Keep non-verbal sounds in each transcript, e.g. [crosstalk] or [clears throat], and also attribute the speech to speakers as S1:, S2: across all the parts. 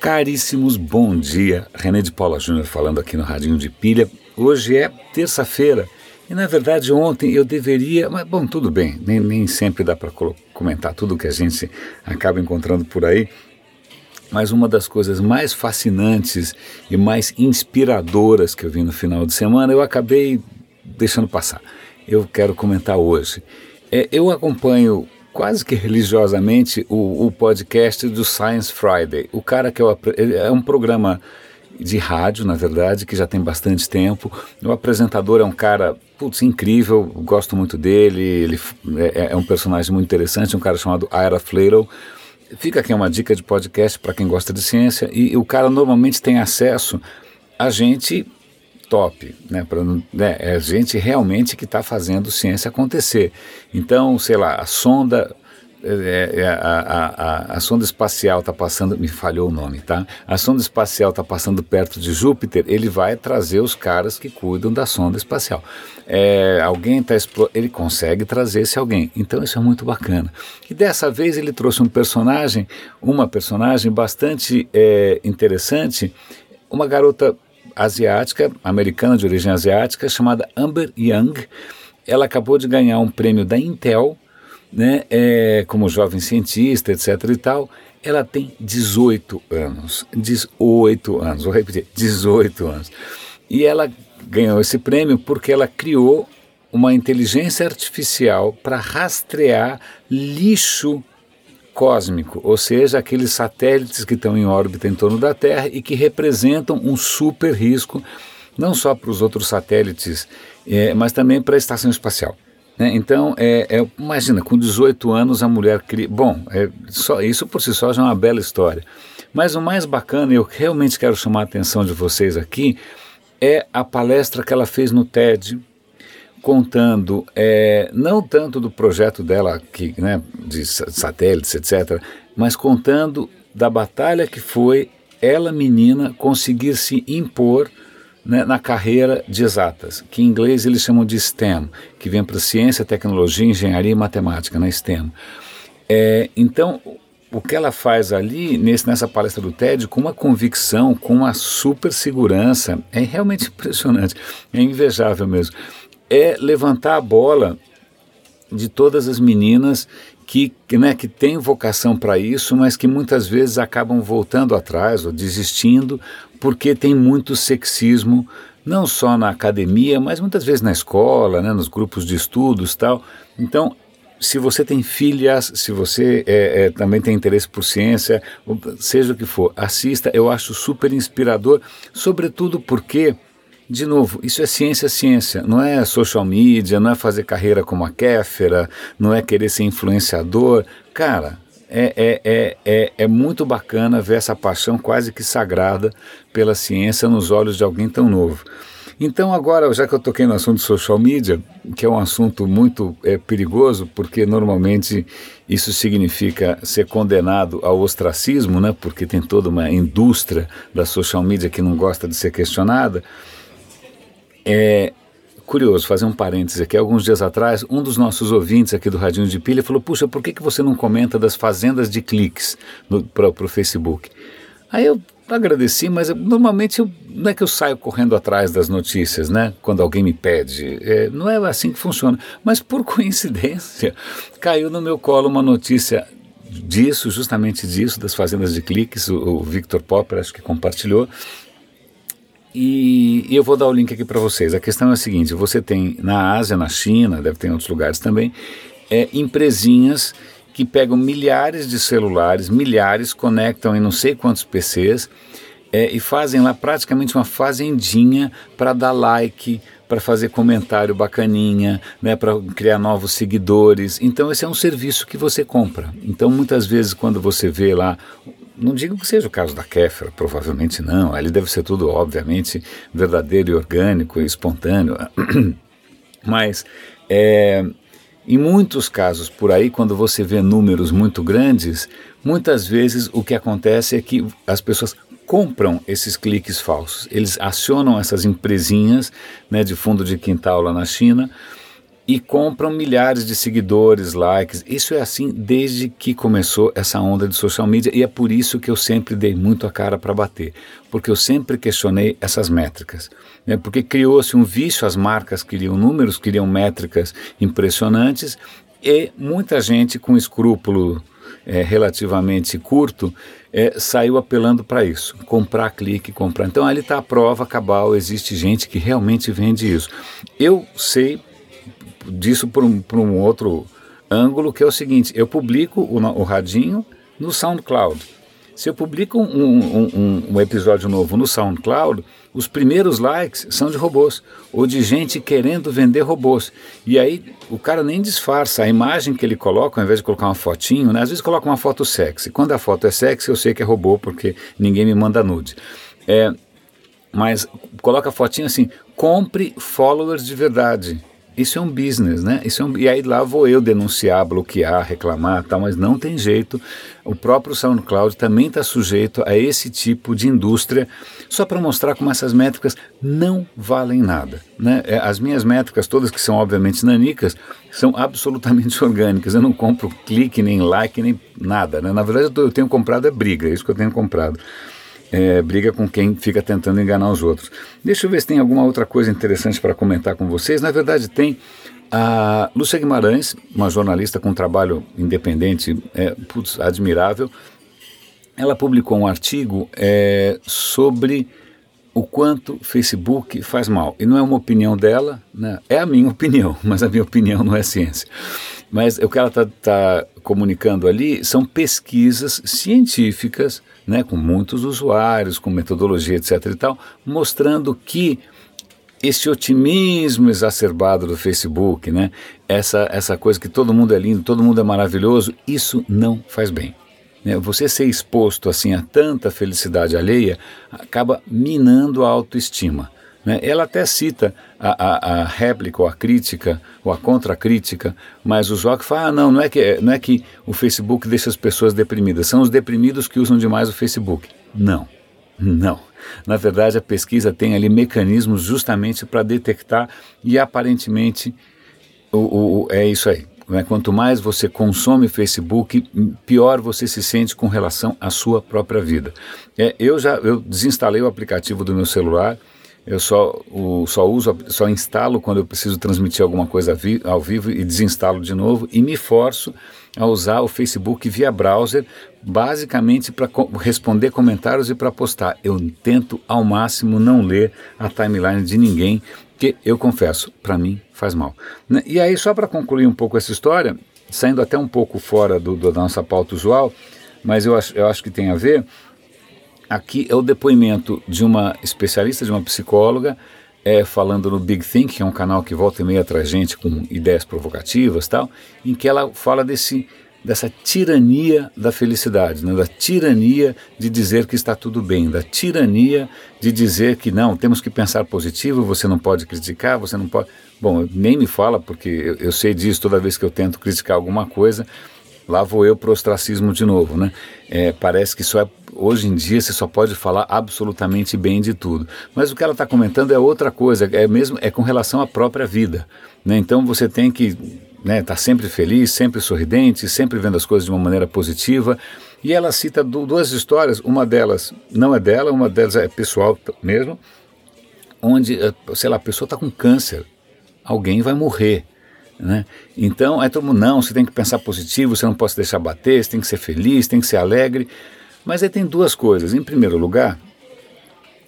S1: Caríssimos, bom dia. René de Paula Júnior falando aqui no Radinho de Pilha. Hoje é terça-feira e na verdade ontem eu deveria, mas bom, tudo bem, nem, nem sempre dá para comentar tudo que a gente acaba encontrando por aí. Mas uma das coisas mais fascinantes e mais inspiradoras que eu vi no final de semana, eu acabei deixando passar. Eu quero comentar hoje. É, eu acompanho quase que religiosamente o, o, podcast do Science Friday. O cara que é, o, é um programa de rádio, na verdade, que já tem bastante tempo. O apresentador é um cara, putz, incrível, gosto muito dele, ele é, é um personagem muito interessante, um cara chamado Ira Flatel. Fica aqui uma dica de podcast para quem gosta de ciência e o cara normalmente tem acesso a gente top, né? Pra, né? É gente realmente que está fazendo ciência acontecer. Então, sei lá, a sonda é, é, a, a, a, a, sonda espacial está passando, me falhou o nome, tá? A sonda espacial está passando perto de Júpiter, ele vai trazer os caras que cuidam da sonda espacial. É, alguém está ele consegue trazer esse alguém. Então isso é muito bacana. E dessa vez ele trouxe um personagem, uma personagem bastante é, interessante, uma garota asiática, americana de origem asiática, chamada Amber Young. Ela acabou de ganhar um prêmio da Intel, né, é, como jovem cientista, etc. e tal. Ela tem 18 anos. 18 anos, vou repetir, 18 anos. E ela ganhou esse prêmio porque ela criou uma inteligência artificial para rastrear lixo cósmico, ou seja, aqueles satélites que estão em órbita em torno da Terra e que representam um super risco, não só para os outros satélites, é, mas também para a estação espacial. Né? Então, é, é, imagina, com 18 anos a mulher cria. Bom, é, só, isso por si só já é uma bela história. Mas o mais bacana, e eu realmente quero chamar a atenção de vocês aqui, é a palestra que ela fez no TED, contando é, não tanto do projeto dela que, né, de satélites, etc., mas contando da batalha que foi ela, menina, conseguir se impor né, na carreira de exatas, que em inglês eles chamam de STEM, que vem para ciência, tecnologia, engenharia e matemática, na né, STEM. É, então, o que ela faz ali nesse, nessa palestra do TED com uma convicção, com uma super segurança, é realmente impressionante, é invejável mesmo é levantar a bola de todas as meninas que, né, que têm vocação para isso, mas que muitas vezes acabam voltando atrás ou desistindo porque tem muito sexismo, não só na academia, mas muitas vezes na escola, né, nos grupos de estudos tal. Então, se você tem filhas, se você é, é, também tem interesse por ciência, seja o que for, assista, eu acho super inspirador, sobretudo porque de novo, isso é ciência, ciência. Não é social media, não é fazer carreira como a Kéfera, não é querer ser influenciador. Cara, é, é, é, é, é muito bacana ver essa paixão quase que sagrada pela ciência nos olhos de alguém tão novo. Então, agora, já que eu toquei no assunto social media, que é um assunto muito é, perigoso, porque normalmente isso significa ser condenado ao ostracismo, né? porque tem toda uma indústria da social media que não gosta de ser questionada. É curioso, fazer um parêntese aqui. Alguns dias atrás, um dos nossos ouvintes aqui do Radinho de Pilha falou: Puxa, por que, que você não comenta das fazendas de cliques para o Facebook? Aí eu agradeci, mas eu, normalmente eu, não é que eu saio correndo atrás das notícias, né? Quando alguém me pede. É, não é assim que funciona. Mas por [laughs] coincidência, caiu no meu colo uma notícia disso, justamente disso, das fazendas de cliques. O, o Victor Popper acho que compartilhou. E, eu vou dar o link aqui para vocês. A questão é a seguinte: você tem na Ásia, na China, deve ter em outros lugares também, é, empresinhas que pegam milhares de celulares, milhares, conectam em não sei quantos PCs é, e fazem lá praticamente uma fazendinha para dar like, para fazer comentário bacaninha, né, para criar novos seguidores. Então esse é um serviço que você compra. Então muitas vezes quando você vê lá não digo que seja o caso da Kéfera, provavelmente não. Ali deve ser tudo, obviamente, verdadeiro e orgânico e espontâneo. [clears throat] Mas, é, em muitos casos por aí, quando você vê números muito grandes, muitas vezes o que acontece é que as pessoas compram esses cliques falsos. Eles acionam essas empresinhas né, de fundo de quintal lá na China e compram milhares de seguidores, likes. Isso é assim desde que começou essa onda de social media e é por isso que eu sempre dei muito a cara para bater, porque eu sempre questionei essas métricas. Né? Porque criou-se um vício, as marcas queriam números, queriam métricas impressionantes e muita gente com escrúpulo é, relativamente curto é, saiu apelando para isso, comprar clique, comprar. Então ali está a prova cabal, existe gente que realmente vende isso. Eu sei disso por um, por um outro ângulo, que é o seguinte: eu publico o, o radinho no SoundCloud. Se eu publico um, um, um, um, episódio novo no SoundCloud, os primeiros likes são de robôs ou de gente querendo vender robôs. E aí o cara nem disfarça a imagem que ele coloca, ao invés de colocar uma fotinho, né? às vezes coloca uma foto sexy. Quando a foto é sexy, eu sei que é robô porque ninguém me manda nude. É, mas coloca a fotinho assim: compre followers de verdade. Isso é um business, né? Isso é um, e aí lá vou eu denunciar, bloquear, reclamar, tal, mas não tem jeito. O próprio SoundCloud também está sujeito a esse tipo de indústria, só para mostrar como essas métricas não valem nada. Né? É, as minhas métricas, todas que são obviamente nanicas, são absolutamente [laughs] orgânicas. Eu não compro clique, nem like, nem nada. Né? Na verdade, eu tenho comprado é briga, é isso que eu tenho comprado é, briga com quem fica tentando enganar os outros. Deixa eu ver se tem alguma outra coisa interessante para comentar com vocês. Na verdade, tem a Lúcia Guimarães, uma jornalista com trabalho independente é, putz, admirável. Ela publicou um artigo é, sobre o quanto Facebook faz mal. E não é uma opinião dela, né? é a minha [laughs] opinião, mas a minha opinião não é ciência. Mas o que ela está tá comunicando ali são pesquisas científicas, né, com muitos usuários, com metodologia, etc. e tal, mostrando que esse otimismo exacerbado do Facebook, né, essa, essa coisa que todo mundo é lindo, todo mundo é maravilhoso, isso não faz bem. Né? Você ser exposto assim a tanta felicidade alheia acaba minando a autoestima. Né? Ela até cita a, a, a, réplica ou a crítica ou a contra-crítica, mas o Zoc fala, ah, não, não é, que, não é que o Facebook deixa as pessoas deprimidas, são os deprimidos que usam demais o Facebook. Não, não. Na verdade, a pesquisa tem ali mecanismos justamente para detectar e aparentemente o, o, é isso aí. Né? Quanto mais você consome Facebook, pior você se sente com relação à sua própria vida. É, eu já eu desinstalei o aplicativo do meu celular, eu só, o, só uso, só instalo quando eu preciso transmitir alguma coisa vi, ao vivo e desinstalo de novo e me forço a usar o Facebook via browser, basicamente para co responder comentários e para postar. Eu tento ao máximo não ler a timeline de ninguém, que eu confesso, para mim faz mal. Né? E aí, só para concluir um pouco essa história, saindo até um pouco fora do, do, da nossa pauta usual, mas eu acho, eu acho que tem a ver Aqui é o depoimento de uma especialista, de uma psicóloga, é, falando no Big Think, que é um canal que volta e meia traz gente com ideias provocativas tal, em que ela fala desse, dessa tirania da felicidade, né, da tirania de dizer que está tudo bem, da tirania de dizer que não, temos que pensar positivo, você não pode criticar, você não pode. Bom, nem me fala, porque eu, eu sei disso toda vez que eu tento criticar alguma coisa, lá vou eu para o ostracismo de novo, né? É, parece que só é, hoje em dia você só pode falar absolutamente bem de tudo. Mas o que ela está comentando é outra coisa, é mesmo é com relação à própria vida. Né? Então você tem que né, tá sempre feliz, sempre sorridente, sempre vendo as coisas de uma maneira positiva. E ela cita duas histórias, uma delas não é dela, uma delas é pessoal mesmo, onde, eh, sei lá, a pessoa está com câncer, alguém vai morrer. Né? Então, aí todo mundo, não, você tem que pensar positivo, você não pode deixar bater, você tem que ser feliz, tem que ser alegre. Mas aí tem duas coisas. Em primeiro lugar,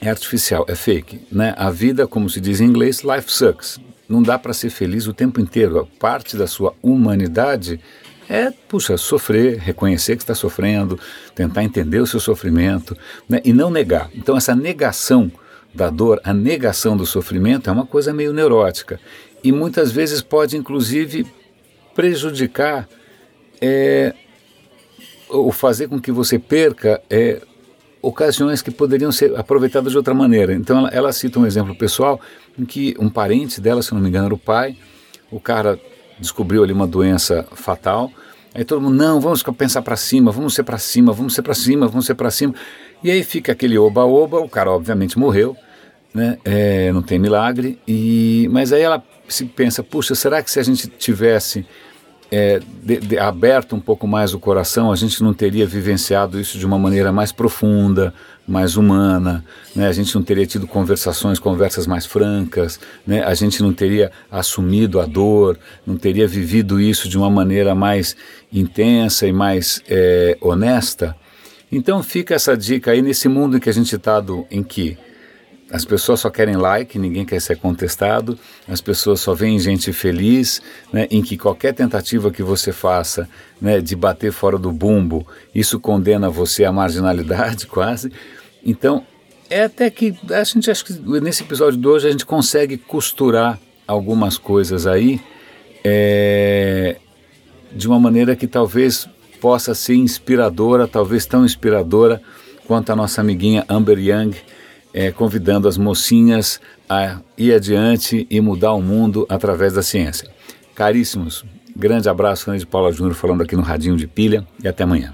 S1: é artificial, é fake. Né? A vida, como se diz em inglês, life sucks. Não dá para ser feliz o tempo inteiro. A parte da sua humanidade é, puxa, sofrer, reconhecer que está sofrendo, tentar entender o seu sofrimento né? e não negar. Então, essa negação da dor, a negação do sofrimento é uma coisa meio neurótica e muitas vezes pode, inclusive, prejudicar é, ou fazer com que você perca é, ocasiões que poderiam ser aproveitadas de outra maneira. Então, ela, ela cita um exemplo pessoal em que um parente dela, se não me engano, era o pai, o cara descobriu ali uma doença fatal. Aí todo mundo, não, vamos pensar para cima, vamos ser para cima, vamos ser para cima, vamos ser para cima. E aí fica aquele oba-oba, o cara obviamente morreu. Né? É, não tem milagre. E, mas aí ela se pensa, puxa, será que se a gente tivesse é, de, de, aberto um pouco mais o coração, a gente não teria vivenciado isso de uma maneira mais profunda, mais humana, né? a gente não teria tido conversações, conversas mais francas, né? a gente não teria assumido a dor, não teria vivido isso de uma maneira mais intensa e mais é, honesta. Então fica essa dica aí nesse mundo em que a gente está, em que as pessoas só querem like, ninguém quer ser contestado, as pessoas só veem gente feliz, né, em que qualquer tentativa que você faça né, de bater fora do bumbo, isso condena você à marginalidade [laughs] quase. Então, é até que a gente acho que nesse episódio de hoje a gente consegue costurar algumas coisas aí é, de uma maneira que talvez possa ser inspiradora, talvez tão inspiradora quanto a nossa amiguinha Amber Young é, convidando as mocinhas a ir adiante e mudar o mundo através da ciência. Caríssimos, grande abraço, Ana de Paula Júnior falando aqui no Radinho de Pilha e até amanhã.